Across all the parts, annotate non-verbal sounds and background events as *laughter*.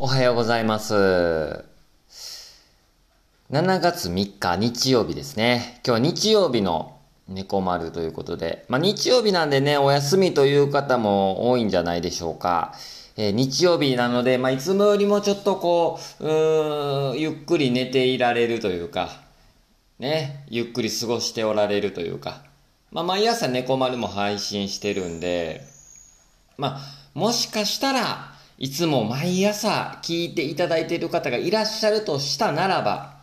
おはようございます。7月3日日曜日ですね。今日は日曜日の猫丸ということで、まあ日曜日なんでね、お休みという方も多いんじゃないでしょうか。えー日曜日なので、まあいつもよりもちょっとこう、うーん、ゆっくり寝ていられるというか、ね、ゆっくり過ごしておられるというか、まあ毎朝猫丸も配信してるんで、まあ、もしかしたらいつも毎朝聞いていただいている方がいらっしゃるとしたならば、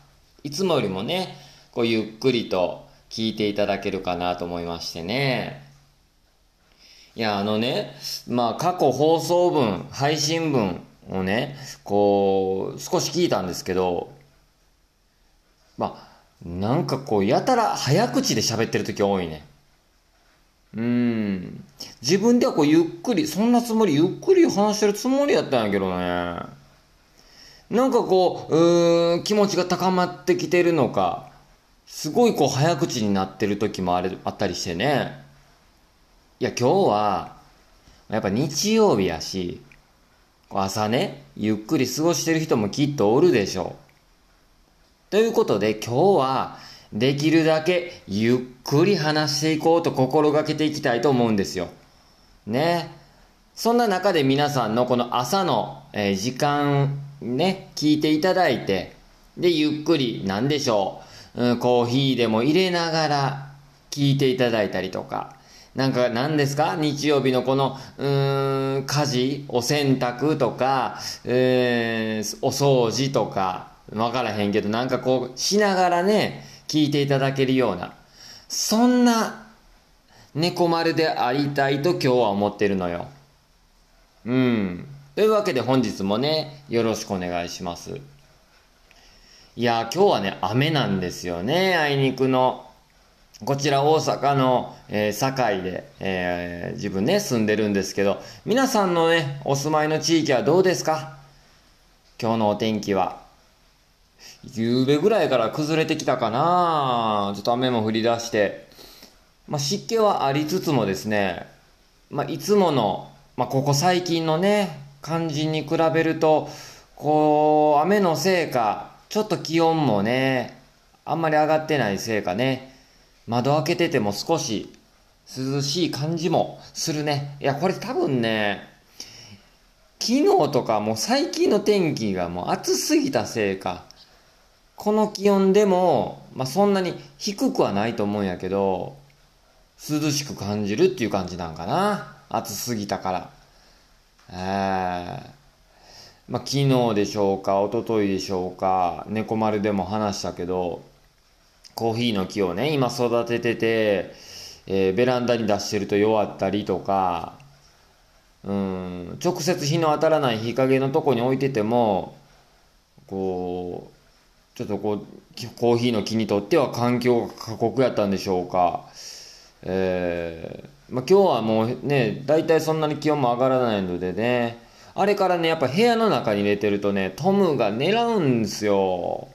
いつもよりもね、こうゆっくりと聞いていただけるかなと思いましてね。いや、あのね、まあ過去放送分、配信分をね、こう、少し聞いたんですけど、まあ、なんかこう、やたら早口で喋ってる時多いね。うん。自分ではこうゆっくり、そんなつもり、ゆっくり話してるつもりやったんやけどね。なんかこう、うん、気持ちが高まってきてるのか、すごいこう早口になってる時もあれあったりしてね。いや、今日は、やっぱ日曜日やし、朝ね、ゆっくり過ごしてる人もきっとおるでしょう。ということで今日はできるだけゆっくり話していこうと心がけていきたいと思うんですよ。ね。そんな中で皆さんのこの朝の、え時間ね、聞いていただいて、で、ゆっくり、なんでしょう、ん、コーヒーでも入れながら聞いていただいたりとか、なんか何ですか日曜日のこの、うーん、家事、お洗濯とか、えーお掃除とか、わからへんけど、なんかこう、しながらね、聞いていただけるような、そんな猫丸でありたいと今日は思ってるのよ。うん。というわけで本日もね、よろしくお願いします。いやー、今日はね、雨なんですよね、あいにくの。こちら大阪の、えー堺で、えー自分ね、住んでるんですけど、皆さんのね、お住まいの地域はどうですか？今日のお天気は。夕べぐらいから崩れてきたかなちょっと雨も降り出して。まあ、湿気はありつつもですね、まあ、いつもの、まあ、ここ最近のね、感じに比べると、こう、雨のせいか、ちょっと気温もね、あんまり上がってないせいかね、窓開けてても少し涼しい感じもするね。いや、これ多分ね、昨日とかもう最近の天気がもう暑すぎたせいか、この気温でも、まあ、そんなに低くはないと思うんやけど、涼しく感じるっていう感じなんかな。暑すぎたから。ええまあ、昨日でしょうか、一昨日でしょうか、猫丸でも話したけど、コーヒーの木をね、今育ててて、えーベランダに出してると弱ったりとか、うん、直接日の当たらない日陰のとこに置いてても、こう、ちょっとこう、コーヒーの木にとっては環境が過酷やったんでしょうか。えーまあ、今日はもうね、大体そんなに気温も上がらないのでね、あれからね、やっぱ部屋の中に入れてるとね、トムが狙うんですよ。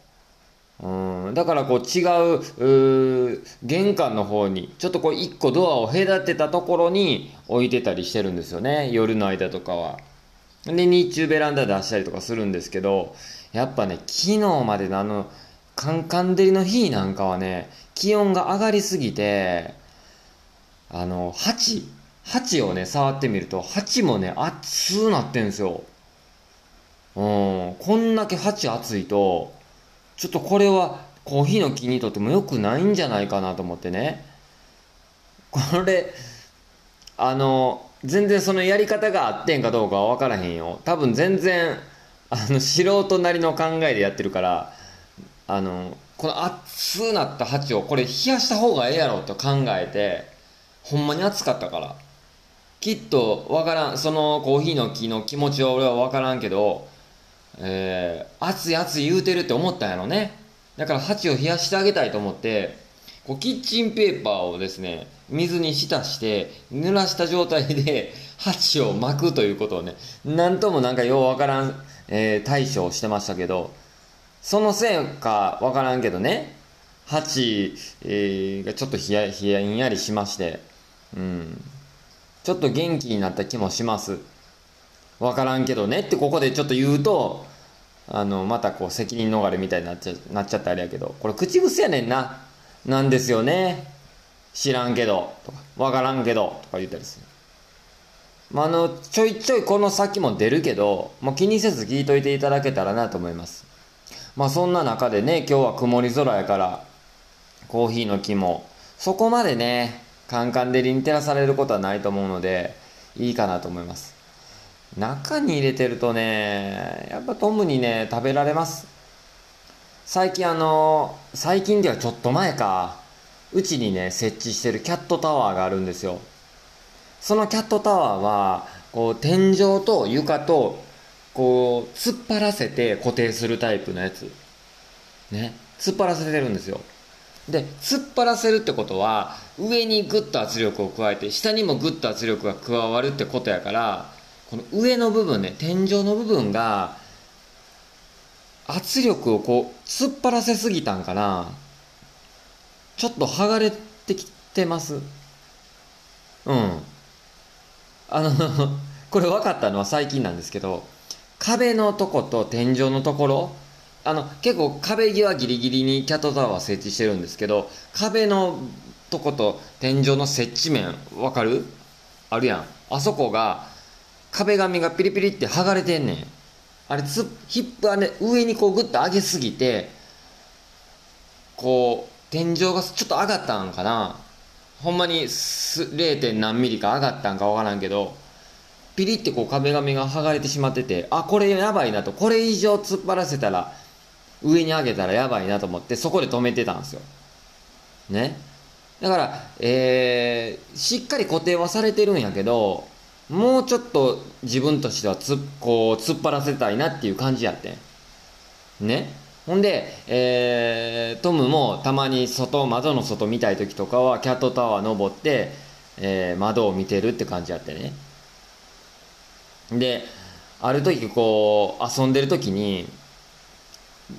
うん、だからこう違うう玄関の方にちょっとこう一個ドアを隔てたところに置いてたりしてるんですよね夜の間とかはで日中ベランダ出したりとかするんですけどやっぱね昨日までのあのカンカン照りの日なんかはね気温が上がりすぎてあの鉢鉢をね触ってみると鉢もね熱くなってんですようんこんだけ鉢熱いとちょっとこれはコーヒーの木にとっても良くないんじゃないかなと思ってね。これ、あの、全然そのやり方があってんかどうかは分からへんよ。多分全然、あの、素人なりの考えでやってるから、あの、この熱なった鉢をこれ冷やした方がええやろと考えて、ほんまに熱かったから。きっと分からん、そのコーヒーの木の気持ちは俺は分からんけど、えー、熱い熱い言うてるって思ったんやろね。だから鉢を冷やしてあげたいと思って、こうキッチンペーパーをですね、水に浸して、濡らした状態で鉢を巻くということをね、なんともなんかようわからん、えー対処をしてましたけど、そのせいかわからんけどね、鉢、えーがちょっとひやひやんやりしまして、うん、ちょっと元気になった気もします。わからんけどねってここでちょっと言うと、あの、またこう責任逃れみたいになっちゃ、なっちゃったあれやけど、これ口癖やねんな。なんですよね。知らんけど、とか、わからんけど、とか言ったりする。まあ、あの、ちょいちょいこの先も出るけど、もう気にせず聞いといていただけたらなと思います。まあそんな中でね、今日は曇り空やから、コーヒーの木も、そこまでね、カンカン照りに照らされることはないと思うので、いいかなと思います。中に入れてるとね、やっぱトムにね、食べられます。最近あの、最近ではちょっと前か、うちにね、設置してるキャットタワーがあるんですよ。そのキャットタワーは、こう、天井と床と、こう、突っ張らせて固定するタイプのやつ。ね。突っ張らせてるんですよ。で、突っ張らせるってことは、上にグッと圧力を加えて、下にもグッと圧力が加わるってことやから、この上の部分ね、天井の部分が、圧力をこう、突っ張らせすぎたんかな。ちょっと剥がれてきてます。うん。あのこれ分かったのは最近なんですけど、壁のとこと天井のところ、あの、結構壁際ギリギリにキャットタワー設置してるんですけど、壁のとこと天井の接地面、わかる？あるやん。あそこが、壁紙がピリピリって剥がれてんねん。あれつ、ヒップはね、上にこうグッと上げすぎて、こう、天井がちょっと上がったんかな。ほんまに 0. 何ミリか上がったんかわからんけど、ピリってこう壁紙が剥がれてしまってて、あ、これやばいなと、これ以上突っ張らせたら、上に上げたらやばいなと思って、そこで止めてたんですよ。ね。だから、えー、しっかり固定はされてるんやけど、もうちょっと自分としてはつ、こう、突っ張らせたいなっていう感じやってん。ね。ほんで、えー、トムもたまに外、窓の外見たい時とかは、キャットタワー登って、えー、窓を見てるって感じやってね。で、ある時こう、遊んでる時に、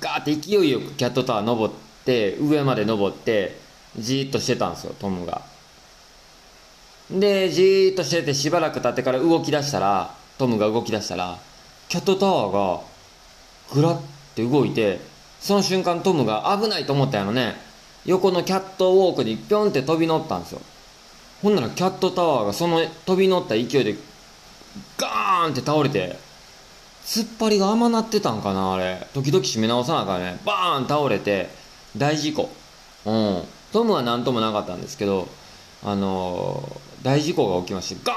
ガーって勢いよくキャットタワー登って、上まで登って、じーっとしてたんですよ、トムが。で、じーっとしててしばらく経ってから動き出したら、トムが動き出したら、キャットタワーが、ぐらって動いて、その瞬間トムが危ないと思ったやろね。横のキャットウォークにぴょんって飛び乗ったんですよ。ほんならキャットタワーがその飛び乗った勢いで、ガーンって倒れて、突っ張りが甘なってたんかな、あれ。時々締め直さなあかんね。バーン倒れて、大事故。うん。トムは何ともなかったんですけど、あのー、大事故が起きまして、ガ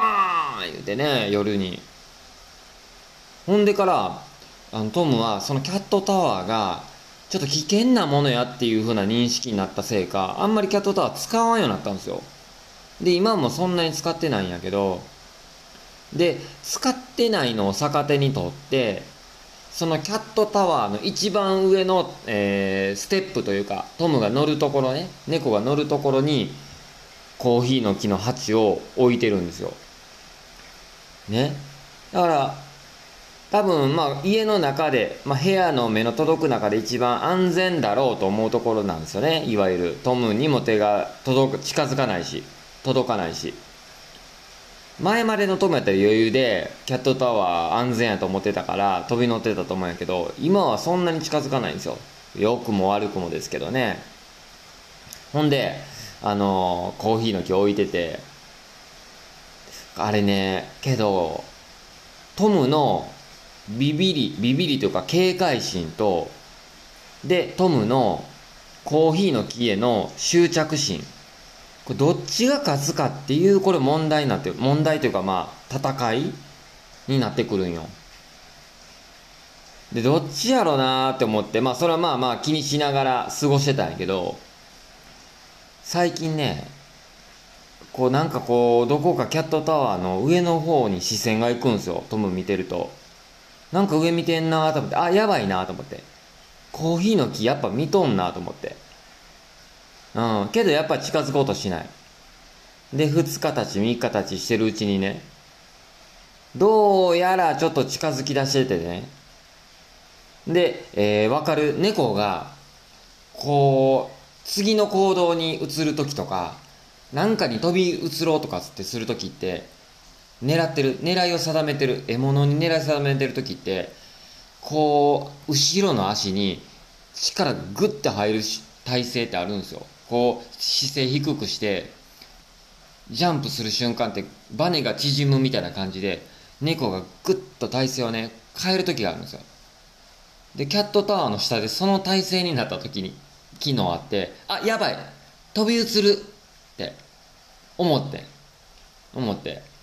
ーン言うてね、夜に。ほんでから、あのトムはそのキャットタワーが、ちょっと危険なものやっていう風な認識になったせいか、あんまりキャットタワー使わんようになったんですよ。で、今もそんなに使ってないんやけど、で、使ってないのを逆手にとって、そのキャットタワーの一番上の、えー、ステップというか、トムが乗るところね、猫が乗るところに、コーヒーの木の鉢を置いてるんですよ。ね。だから、多分、まあ、家の中で、まあ、部屋の目の届く中で一番安全だろうと思うところなんですよね。いわゆる、トムにも手が届く、近づかないし、届かないし。前までのトムやったら余裕でキャットタワー安全やと思ってたから飛び乗ってたと思うんやけど今はそんなに近づかないんですよ良くも悪くもですけどねほんであのー、コーヒーの木置いててあれねけどトムのビビりビビりというか警戒心とでトムのコーヒーの木への執着心。これどっちが勝つかっていうこれ問題になって問題というかまあ戦いになってくるんよ。でどっちやろうなーって思ってまあそれはまあまあ気にしながら過ごしてたんやけど最近ねこうなんかこうどこかキャットタワーの上の方に視線が行くんですよ。トム見てると。なんか上見てんなと思ってあやばいなと思ってコーヒーの木やっぱ見とんなと思ってうん。けどやっぱ近づこうとしない。で、2日たち、3日たちしてるうちにね、どうやらちょっと近づき出しててね。で、えー、わかる猫が、こう、次の行動に移るときとか、なんかに飛び移ろうとかってするときって、狙ってる狙いを定めてる獲物に狙い定めてる時ってこう後ろの足に力グッて入る体勢ってあるんですよ。こう姿勢低くしてジャンプする瞬間ってバネが縮むみたいな感じで猫がグッと体勢をね変える時があるんですよ。でキャットタワーの下でその体勢になった時に機能あってあやばい飛び移るって思って思って。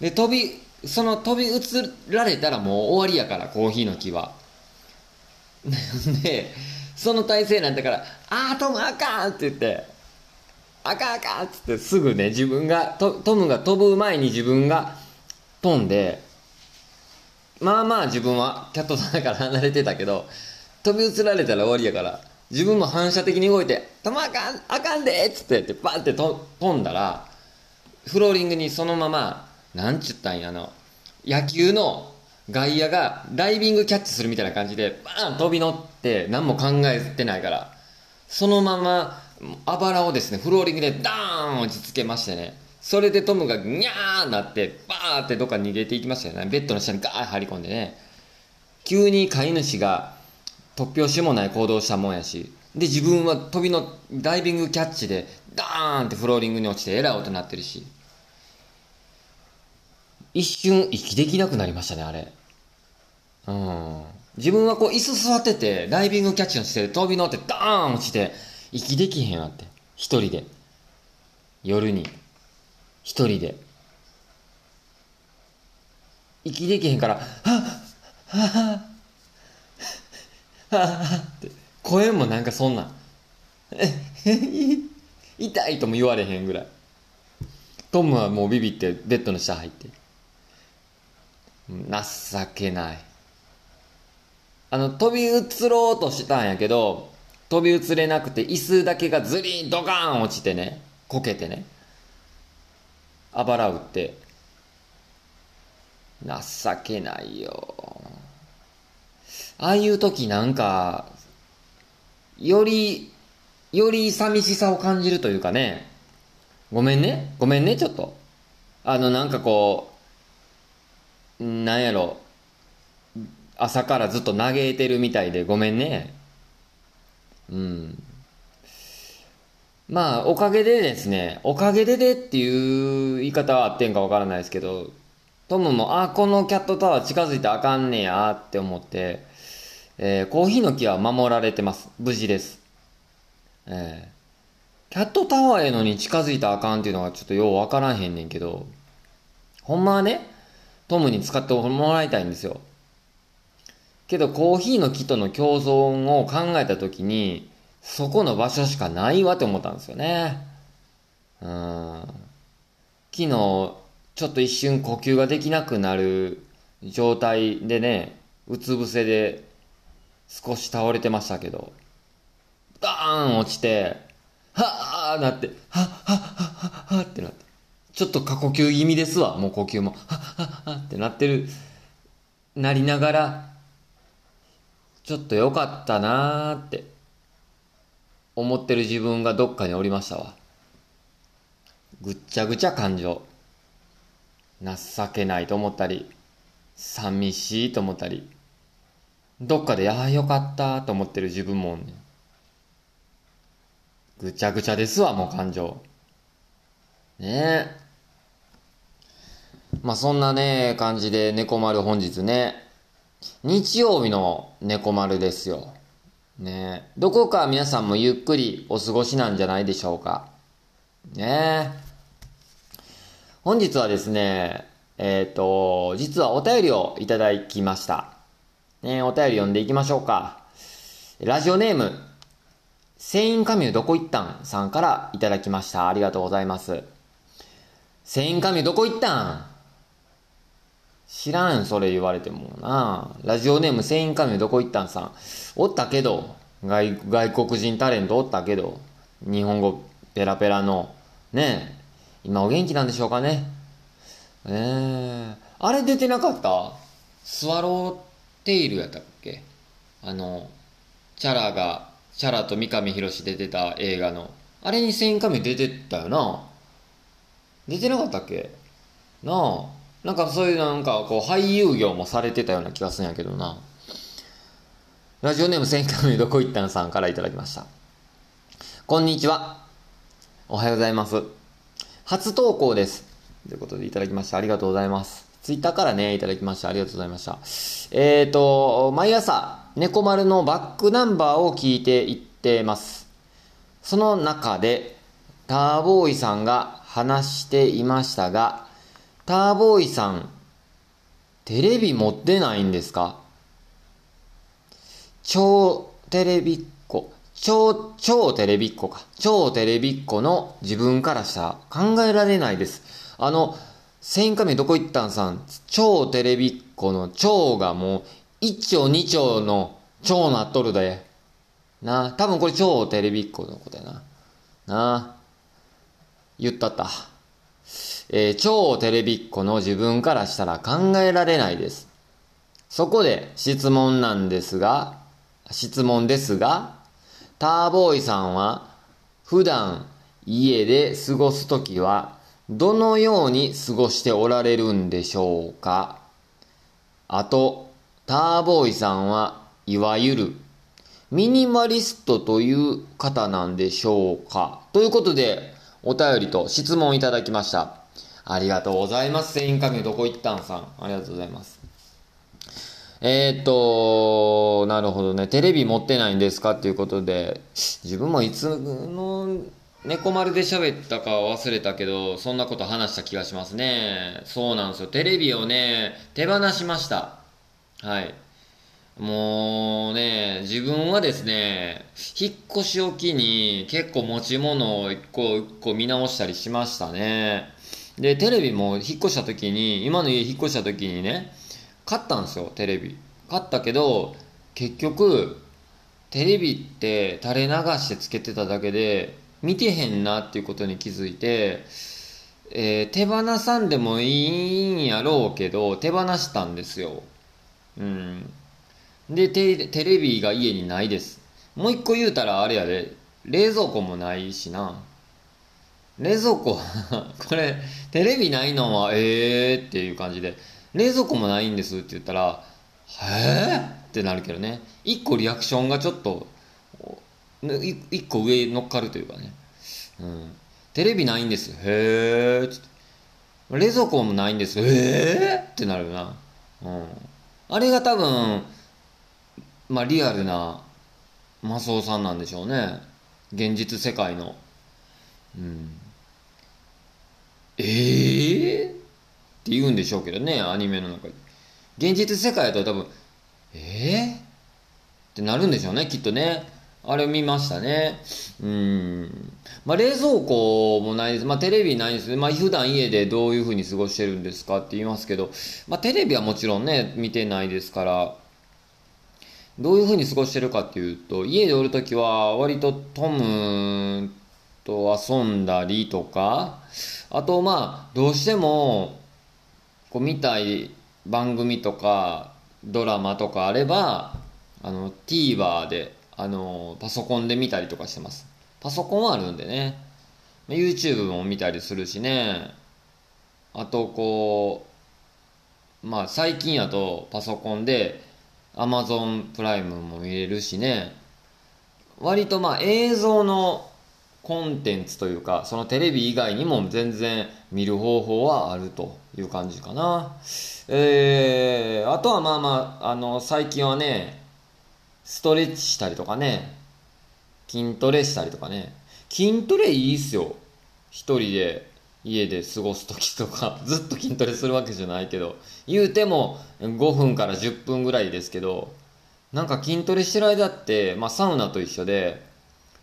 で飛びその飛び移られたらもう終わりやからコーヒーの木は *laughs* でその体勢なったから「ああトムあかん!」って言って「あかんあかん!」っつってすぐね自分がトムが飛ぶ前に自分が飛んでまあまあ自分はキャットさんから離れてたけど飛び移られたら終わりやから自分も反射的に動いて「飛まあかんあかんで!」っつってってバンって飛んだらフローリングにそのままなんちゅったんやあの野球の外野がダイビングキャッチするみたいな感じでバーン飛び乗って何も考えてないからそのままあばらをですねフローリングでダーン落ち着けましてね。それでトムがニャーなってバーンってどっか逃げていきましたよね。ベッドの下にガーッ張り込んでね。急に飼い主が突拍子もない行動したもんやしで自分は飛びのダイビングキャッチでダーンってフローリングに落ちてえらい音鳴ってるし。一瞬息できなくなりましたねあれ。うん。自分はこう椅子座っててダイビングキャッチの姿勢で飛び乗ってダーン落ちて息できへんわって。一人で。夜に。一人で。息できへんから「はっはっはっはっ」って。声もなんかそんな *laughs* 痛いとも言われへんぐらい。トムはもうビビってベッドの下入って。情けない。あの飛び移ろうとしたんやけど飛び移れなくて椅子だけがズリンドカーン落ちてねこけてねあばら打って情けないよ。ああいう時なんかよりより寂しさを感じるというかね。ごめんね。ごめんねちょっと。あのなんかこうなんやろ朝からずっと嘆いてるみたいでごめんねうんまあ、おかげでですね、おかげででっていう言い方はあってんかわからないですけど、トムも、あ、このキャットタワー近づいてあかんねやって思って、えー、コーヒーの木は守られてます。無事です。えー、キャットタワーへのに近づいたらあかんっていうのがちょっとようわからへんねんけど、ほんまはね、トムに使ってもらいたいんですよ。けど、コーヒーの木との共存を考えたときに、そこの場所しかないわって思ったんですよね。うん。昨日、ちょっと一瞬呼吸ができなくなる状態でね、うつ伏せで少し倒れてましたけど、ダーン落ちて、はぁーなって、はっはっはっはっってなって、ちょっと過呼吸気味ですわ、もう呼吸も、はっはっはってなってる、なりながら、ちょっと良かったなーって思ってる自分がどっかにおりましたわ。ぐっちゃぐちゃ感情。情けないと思ったり、寂しいと思ったり、どっかで、ああ、よかったと思ってる自分もね。ぐちゃぐちゃですわ、もう感情。ねえ。まあそんなね、感じで猫丸本日ね、日曜日の猫丸ですよ。ねどこか皆さんもゆっくりお過ごしなんじゃないでしょうか。ね本日はですね、えっ、ー、と、実はお便りをいただきました。ねお便り読んでいきましょうか。ラジオネーム、繊維カミュどこ行ったんさんからいただきました。ありがとうございます。繊維カミュどこ行ったん知らん、それ言われてもな。ラジオネーム、繊維カミどこ行ったんさん。おったけど、外、外国人タレントおったけど、日本語ペラペラの、ね今お元気なんでしょうかね。えー、あれ出てなかった？スワローテイルやったっけ？あの、チャラが、チャラと三上博史出てた映画の。あれに繊維カミ出てったよな。出てなかったっけ？なあなんかそういうなんかこう俳優業もされてたような気がするんやけどな。ラジオネーム千回目どこ行ったんさんからいただきました。こんにちは。おはようございます。初投稿です。ということでいただきましてありがとうございます。ツイッターからね、いただきましてありがとうございました。えっ、ー、と、毎朝、猫丸のバックナンバーを聞いていってます。その中で、ターボーイさんが話していましたが、ターボーイさん、テレビ持ってないんですか？超テレビっ子、超、超テレビっ子か。超テレビっ子の自分からしたら考えられないです。あの、千回目どこ行ったんさん、超テレビっ子の超がもう、一丁二丁の超なっとるで。なあ多分これ超テレビっ子のことやな。なあ言ったった。えー、超テレビっ子の自分からしたら考えられないです。そこで質問なんですが、質問ですが、ターボーイさんは普段家で過ごすときはどのように過ごしておられるんでしょうか？あと、ターボーイさんはいわゆるミニマリストという方なんでしょうか？ということで、お便りと質問いただきました。ありがとうございます。全員影どこ行ったんさん。ありがとうございます。えー、っと、なるほどね。テレビ持ってないんですか？っていうことで、自分もいつの猫丸で喋ったか忘れたけど、そんなこと話した気がしますね。そうなんですよ。テレビをね、手放しました。はい。もうね、自分はですね、引っ越しを機に結構持ち物を一個一個見直したりしましたね。で、テレビも引っ越した時に、今の家引っ越した時にね、買ったんですよ、テレビ。買ったけど、結局、テレビって垂れ流してつけてただけで、見てへんなっていうことに気づいて、えー、手放さんでもいいんやろうけど、手放したんですよ。うん。でテ、テレビが家にないです。もう一個言うたらあれやで、冷蔵庫もないしな。冷蔵庫 *laughs* これ、テレビないのは、ええー、っていう感じで、冷蔵庫もないんですって言ったら、へえってなるけどね。一個リアクションがちょっと、一個上に乗っかるというかね。うん。テレビないんです。へえ。冷蔵庫もないんです。へえってなるな。うん。あれが多分、まあリアルなマスオさんなんでしょうね。現実世界の。うん。ええー、って言うんでしょうけどね、アニメの中で。現実世界だと多分、ええー、ってなるんでしょうね、きっとね。あれ見ましたね。うん。まあ、冷蔵庫もないです。まあ、テレビないです。まあ、普段家でどういう風に過ごしてるんですかって言いますけど、まあ、テレビはもちろんね、見てないですから、どういう風に過ごしてるかっていうと、家でおるときは割とトムと遊んだりとか、あとまあ、どうしても、こう見たい番組とか、ドラマとかあれば、あの、TVer であの、パソコンで見たりとかしてます。パソコンはあるんでね。YouTube も見たりするしね。あと、こう、まあ、最近やとパソコンで Amazon プライムも見れるしね。割とまあ、映像のコンテンツというか、そのテレビ以外にも全然見る方法はあるという感じかな。えー、あとはまあまあ、あの、最近はね、ストレッチしたりとかね、筋トレしたりとかね。筋トレいいっすよ。一人で家で過ごす時とか、*laughs* ずっと筋トレするわけじゃないけど、言うても5分から10分ぐらいですけど、なんか筋トレしてる間って、まあサウナと一緒で、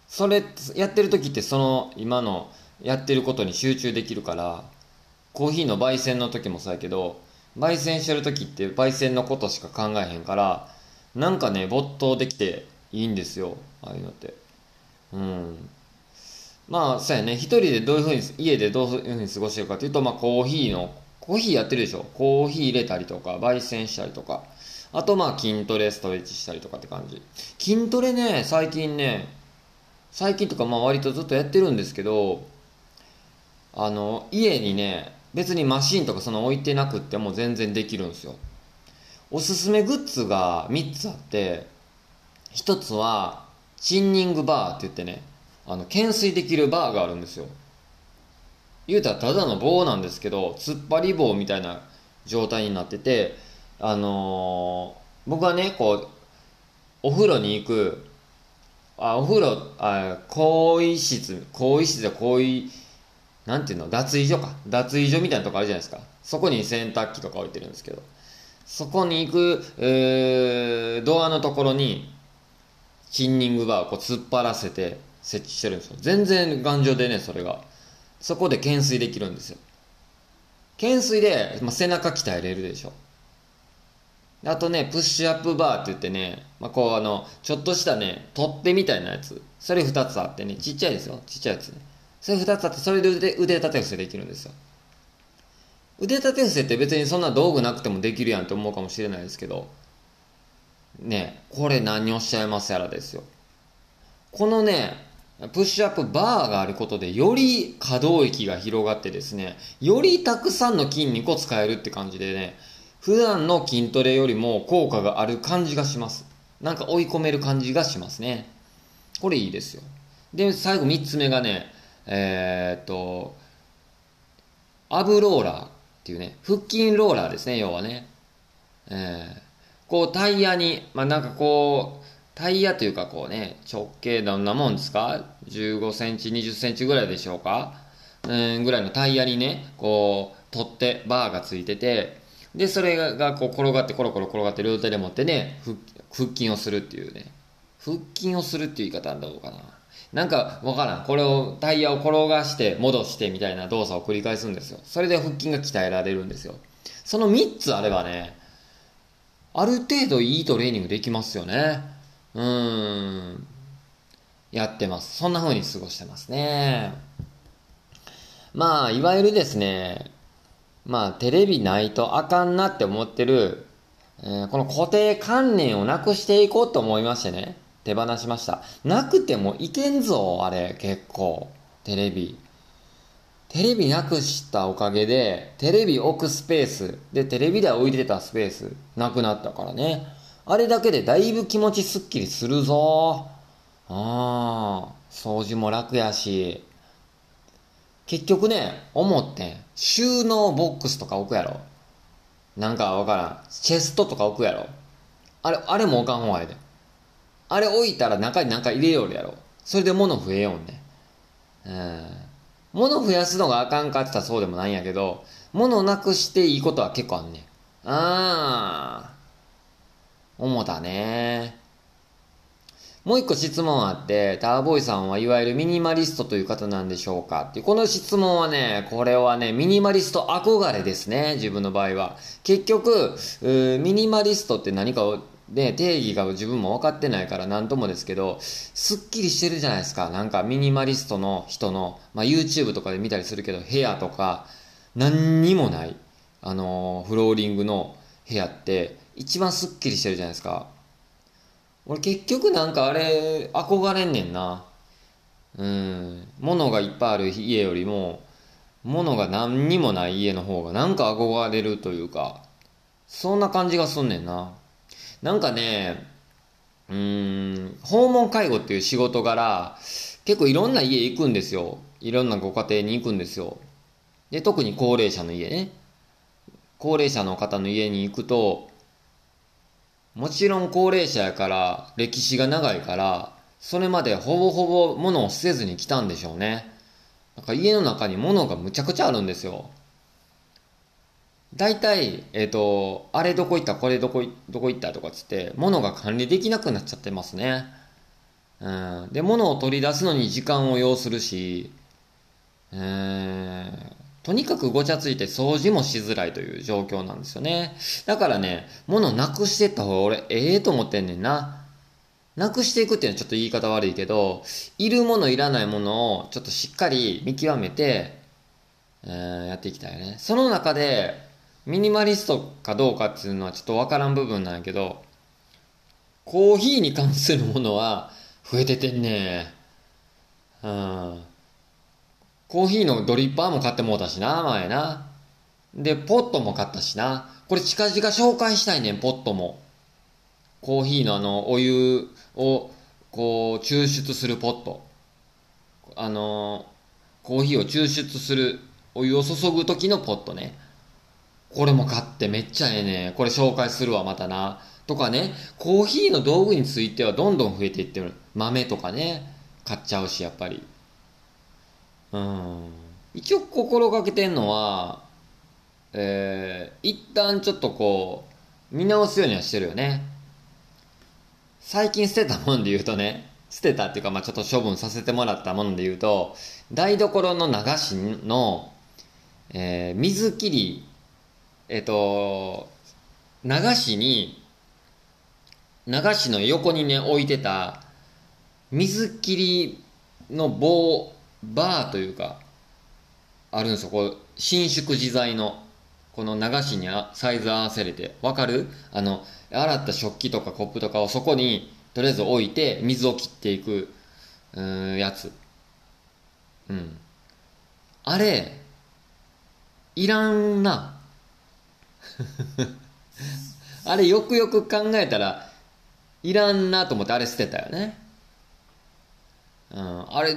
それやってる時ってその今のやってることに集中できるから、コーヒーの焙煎の時もそうやけど、焙煎してる時って焙煎のことしか考えへんから、なんかね、没頭できていいんですよ。ああいうのって。うん。まあ、そうやね。一人でどういうふうに、家でどういうふうに過ごしてるかっていうと、まあ、コーヒーの、コーヒーやってるでしょ。コーヒー入れたりとか、焙煎したりとか。あと、まあ、筋トレ、ストレッチしたりとかって感じ。筋トレね、最近ね、最近とか、まあ、割とずっとやってるんですけど、あの、家にね、別にマシンとかその置いてなくっても全然できるんですよ。おすすめグッズが3つあって、1つは、チンニングバーって言ってね、あの、懸垂できるバーがあるんですよ。言うたらただの棒なんですけど、突っ張り棒みたいな状態になってて、あのー、僕はね、こう、お風呂に行く、あ、お風呂、あ、更衣室、更衣室で更衣、なんていうの、脱衣所か。脱衣所みたいなとこあるじゃないですか。そこに洗濯機とか置いてるんですけど。そこに行く、えー、ドアのところに、チンニングバーをこう突っ張らせて設置してるんですよ。全然頑丈でね、それが。そこで懸垂できるんですよ。懸垂で、まあ、背中鍛えれるでしょ。あとね、プッシュアップバーって言ってね、まあ、こうあの、ちょっとしたね、取っ手みたいなやつ。それ2つあってね、ちっちゃいですよ。ちっちゃいやつね。それ2つあって、それで腕腕立て伏せできるんですよ。腕立て伏せって別にそんな道具なくてもできるやんって思うかもしれないですけど、ね、これ何をおっしゃいますやらですよ。このね、プッシュアップバーがあることで、より可動域が広がってですね、よりたくさんの筋肉を使えるって感じでね、普段の筋トレよりも効果がある感じがします。なんか追い込める感じがしますね。これいいですよ。で、最後3つ目がね、えー、っと、アブローラーっていうね、腹筋ローラーですね、要はね。えー、こうタイヤに、まあ、なんかこう、タイヤというかこうね、直径どんなもんですか ?15 センチ、20センチぐらいでしょうか？うん、ぐらいのタイヤにね、こう、取って、バーがついてて、で、それがこう転がってコロコロ転がって両手で持ってね、腹筋をするっていうね。腹筋をするっていう言い方なんだろうかな。なんかわからん。これを、タイヤを転がして戻してみたいな動作を繰り返すんですよ。それで腹筋が鍛えられるんですよ。その3つあればね、ある程度いいトレーニングできますよね。うーん、やってます。そんな風に過ごしてますね。まあ、いわゆるですね、まあ、テレビないとあかんなって思ってる、えー、この固定観念をなくしていこうと思いましてね、手放しました。なくてもいけんぞ、あれ、結構。テレビ。テレビなくしたおかげで、テレビ置くスペース、で、テレビ台置いてたスペース、なくなったからね。あれだけでだいぶ気持ちすっきりするぞ。ああ、掃除も楽やし。結局ね、思って。収納ボックスとか置くやろ。なんかわからん。チェストとか置くやろ。あれ、あれも置かん方がええで。あれ置いたら中になんか入れよるやろ。それで物増えよんね。うん。物増やすのがあかんかって言ったらそうでもないんやけど、物なくしていいことは結構あんねん。ああ。主だね。もう一個質問あって、ターボーイさんはいわゆるミニマリストという方なんでしょうか？って、この質問はね、これはね、ミニマリスト憧れですね、自分の場合は。結局、ミニマリストって何かを、ね、定義が自分も分かってないから何ともですけど、すっきりしてるじゃないですか。なんかミニマリストの人の、まあ、YouTube とかで見たりするけど、部屋とか、何にもない、あのー、フローリングの部屋って、一番スッキリしてるじゃないですか。俺結局なんかあれ、憧れんねんな。うん。物がいっぱいある家よりも、物が何にもない家の方がなんか憧れるというか、そんな感じがすんねんな。なんかね、うーん、訪問介護っていう仕事柄、結構いろんな家行くんですよ。いろんなご家庭に行くんですよ。で、特に高齢者の家ね。高齢者の方の家に行くと、もちろん高齢者やから歴史が長いからそれまでほぼほぼ物を捨てずに来たんでしょうね。なんか家の中に物がむちゃくちゃあるんですよ。大体、えっ、ー、と、あれどこ行ったこれどこ、どこ行ったとかつって、物が管理できなくなっちゃってますね。うん。で、物を取り出すのに時間を要するし、えー、とにかくごちゃついて掃除もしづらいという状況なんですよね。だからね、物なくしてった方が俺、ええ、と思ってんねんな。なくしていくっていうのはちょっと言い方悪いけど、いるものいらないものをちょっとしっかり見極めて、えー、やっていきたいよね。その中で、ミニマリストかどうかっていうのはちょっとわからん部分なんやけど、コーヒーに関するものは増えててんね。うん。コーヒーのドリッパーも買ってもうたしな、前な。で、ポットも買ったしな。これ近々紹介したいねん、ポットも。コーヒーのあの、お湯を、こう、抽出するポット。あの、コーヒーを抽出する、お湯を注ぐ時のポットね。これも買ってめっちゃええね。これ紹介するわ、またな。とかね、コーヒーの道具についてはどんどん増えていってる。豆とかね、買っちゃうし、やっぱり。うん。一応心がけてんのは、えー、一旦ちょっとこう、見直すようにはしてるよね。最近捨てたもんで言うとね、捨てたっていうか、まあちょっと処分させてもらったもので言うと、台所の流しの、えー、水切り、えっ、ー、と、流しに、流しの横にね、置いてた、水切りの棒、バーというか、あるんですよ。こう、伸縮自在の。この流しにサイズ合わせれて。わかる？あの、洗った食器とかコップとかをそこに、とりあえず置いて、水を切っていく、うん、やつ。うん。あれ、いらんな。*laughs* あれよくよく考えたら、いらんなと思ってあれ捨てたよね。うん、あれ、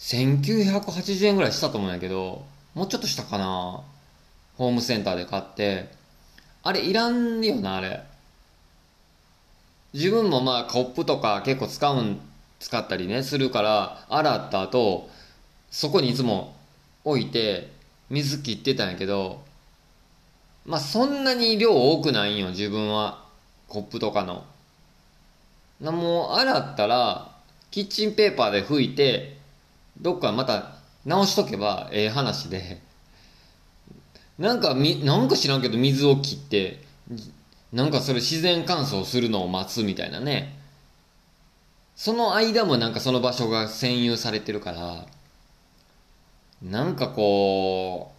1980円ぐらいしたと思うんやけど、もうちょっとしたかな。ホームセンターで買って。あれいらんよな、あれ。自分もまあコップとか結構使うん、使ったりね、するから、洗った後、そこにいつも置いて、水切ってたんやけど、まあそんなに量多くないんよ、自分は。コップとかの。な、もう洗ったら、キッチンペーパーで拭いて、どっかまた直しとけばええ話で、なんかみ、なんか知らんけど水を切って、なんかそれ自然乾燥するのを待つみたいなね。その間もなんかその場所が占有されてるから、なんかこ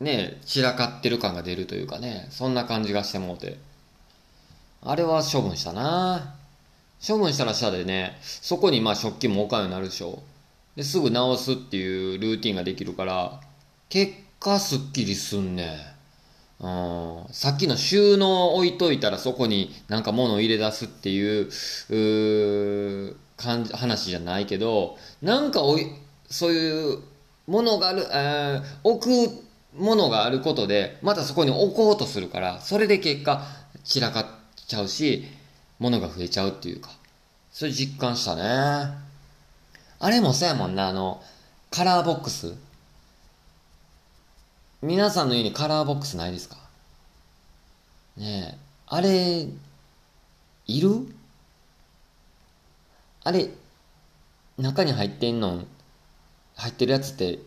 う、ね、散らかってる感が出るというかね、そんな感じがしてもうて。あれは処分したな処分したらしたでね、そこにまあ食器も置かんようになるでしょ。ですぐ直すっていうルーティンができるから、結果すっきりすんね。うん、さっきの収納置いといたらそこになんか物を入れ出すっていう、う感じ、話じゃないけど、なんかおい、そういうものがある、えー置くものがあることで、またそこに置こうとするから、それで結果散らかっちゃうし、物が増えちゃうっていうか、それ実感したね。あれもそうやもんな、あの、カラーボックス。皆さんの家にカラーボックスないですか？ねえ、あれ、いる？あれ、中に入ってんの、入ってるやつって、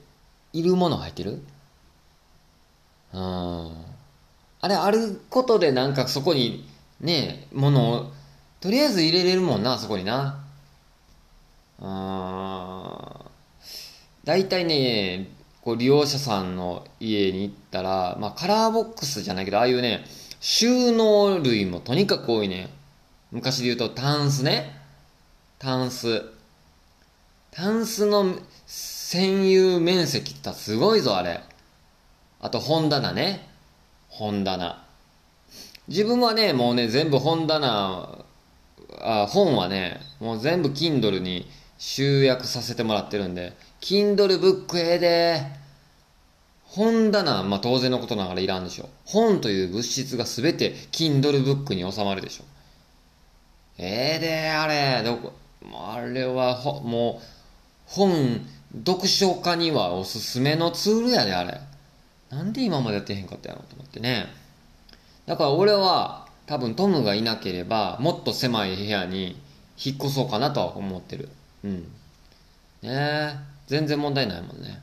いるもの入ってる？うん。あれ、あることでなんかそこに、ねえ、ものを、とりあえず入れれるもんな、そこにな。あ大体ね、こう利用者さんの家に行ったら、まあカラーボックスじゃないけど、ああいうね、収納類もとにかく多いね。昔で言うとタンスね。タンス。タンスの占有面積ってすごいぞ、あれ。あと本棚ね。本棚。自分はね、もうね、全部本棚、あ本はね、もう全部 Kindle に集約させてもらってるんで、Kindle ブックええで、本棚、まあ当然のことながらいらんでしょ。本という物質がすべて Kindle ブックに収まるでしょ。ええで、あれ、どこ、あれはほ、もう、本、読書家にはおすすめのツールやで、あれ。なんで今までやってへんかったやろと思ってね。だから俺は、多分トムがいなければ、もっと狭い部屋に引っ越そうかなとは思ってる。うん。ねえ、全然問題ないもんね。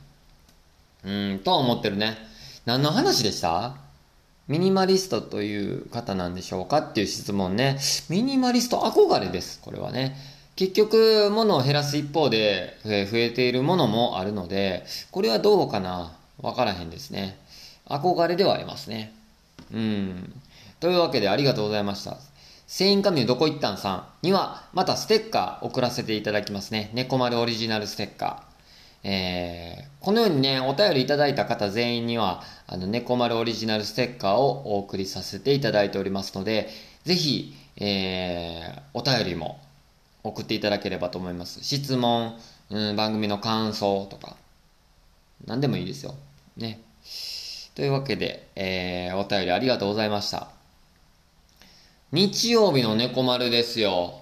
うん、とは思ってるね。何の話でした？ミニマリストという方なんでしょうかっていう質問ね。ミニマリスト憧れです、これはね。結局、物を減らす一方で、増えているものもあるので、これはどうかな？わからへんですね。憧れではありますね。うん。というわけでありがとうございました。繊維加入どこ行ったんさんには、またステッカー送らせていただきますね。猫丸オリジナルステッカー。えー、このようにね、お便りいただいた方全員には、あの、猫丸オリジナルステッカーをお送りさせていただいておりますので、ぜひ、えー、お便りも送っていただければと思います。質問、うん、番組の感想とか、何でもいいですよ。ね。というわけで、えー、お便りありがとうございました。日曜日の猫丸ですよ。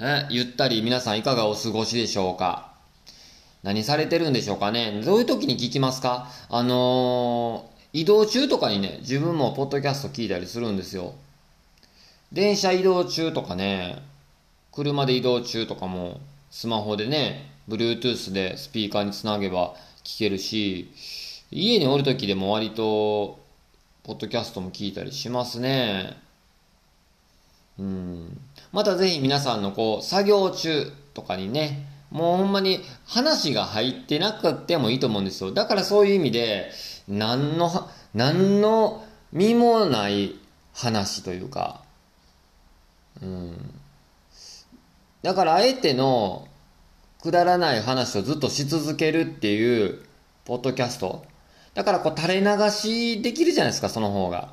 え、ゆったり皆さんいかがお過ごしでしょうか？何されてるんでしょうかね？どういう時に聞きますか？あのー、移動中とかにね、自分もポッドキャスト聞いたりするんですよ。電車移動中とかね、車で移動中とかも、スマホでね、Bluetooth でスピーカーにつなげば聞けるし、家におる時でも割と、ポッドキャストも聞いたりしますね。うん。またぜひ皆さんのこう、作業中とかにね、もうほんまに話が入ってなくてもいいと思うんですよ。だからそういう意味で、何の、何の身もない話というか、うん。だからあえてのくだらない話をずっとし続けるっていうポッドキャスト。だからこう垂れ流しできるじゃないですか、その方が。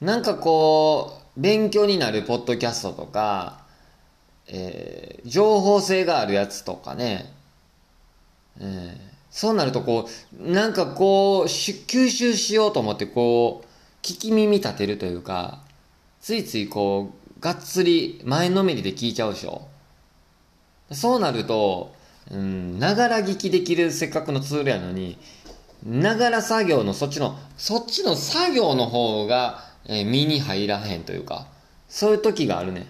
なんかこう、勉強になるポッドキャストとか、えー、情報性があるやつとかね、えー、そうなるとこう、なんかこう、吸収しようと思ってこう、聞き耳立てるというか、ついついこう、がっつり前のめりで聞いちゃうでしょ。そうなると、うん、ながら聞きできるせっかくのツールやのに、ながら作業のそっちの、そっちの作業の方が、えー、身に入らへんというか、そういう時があるね。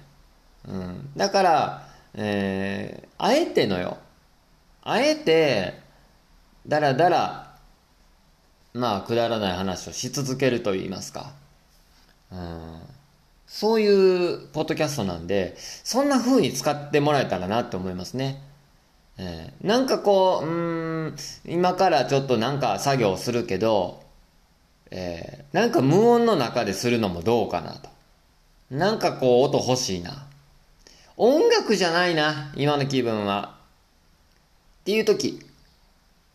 うん。だから、えー、あえてのよ。あえて、だらだら、まあ、くだらない話をし続けると言いますか。うん。そういうポッドキャストなんで、そんな風に使ってもらえたらなって思いますね。えー、なんかこう、うん、今からちょっとなんか作業するけど、えー、なんか無音の中でするのもどうかなと。なんかこう音欲しいな。音楽じゃないな、今の気分は。っていう時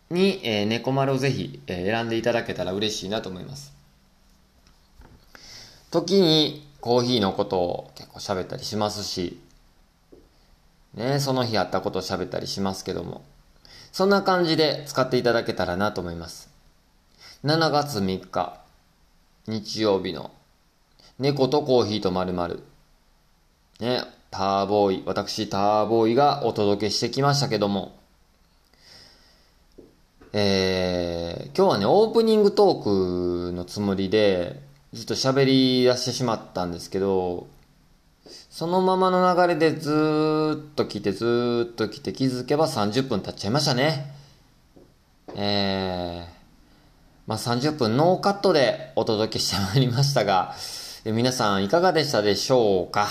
に、えー、猫丸をぜひ、えー、選んでいただけたら嬉しいなと思います。時にコーヒーのことを結構喋ったりしますし、ね、その日あったことを喋ったりしますけども、そんな感じで使っていただけたらなと思います。7月3日、日曜日の猫とコーヒーとまるまる。ね、ターボーイ、私ターボーイがお届けしてきましたけども、えー、今日はね、オープニングトークのつもりで、ずっと喋り出してしまったんですけど、そのままの流れでずーっと来てずーっと来て気づけば30分経っちゃいましたね。えー、まあ、30分ノーカットでお届けしてまいりましたが、皆さんいかがでしたでしょうか？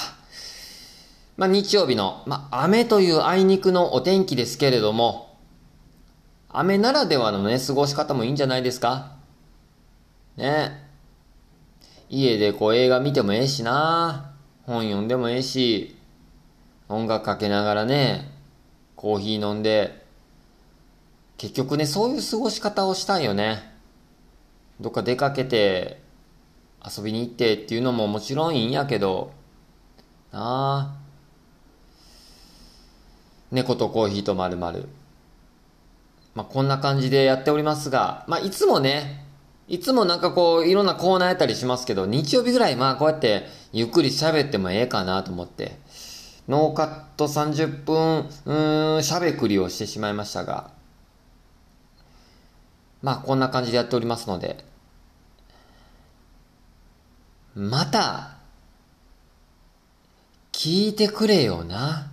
まあ、日曜日の、まあ、雨というあいにくのお天気ですけれども、雨ならではのね、過ごし方もいいんじゃないですか？ね。家でこう映画見てもええしな。本読んでもええし、音楽かけながらね、コーヒー飲んで、結局ね、そういう過ごし方をしたいよね。どっか出かけて、遊びに行ってっていうのももちろんいいんやけど、なあ。猫とコーヒーとまるまる。まあ、こんな感じでやっておりますが、まあ、いつもね、いつもなんかこう、いろんなコーナーやったりしますけど、日曜日ぐらいまあこうやってゆっくり喋ってもええかなと思って、ノーカット30分、うーん、喋くりをしてしまいましたが、まあこんな感じでやっておりますので、また、聞いてくれよな。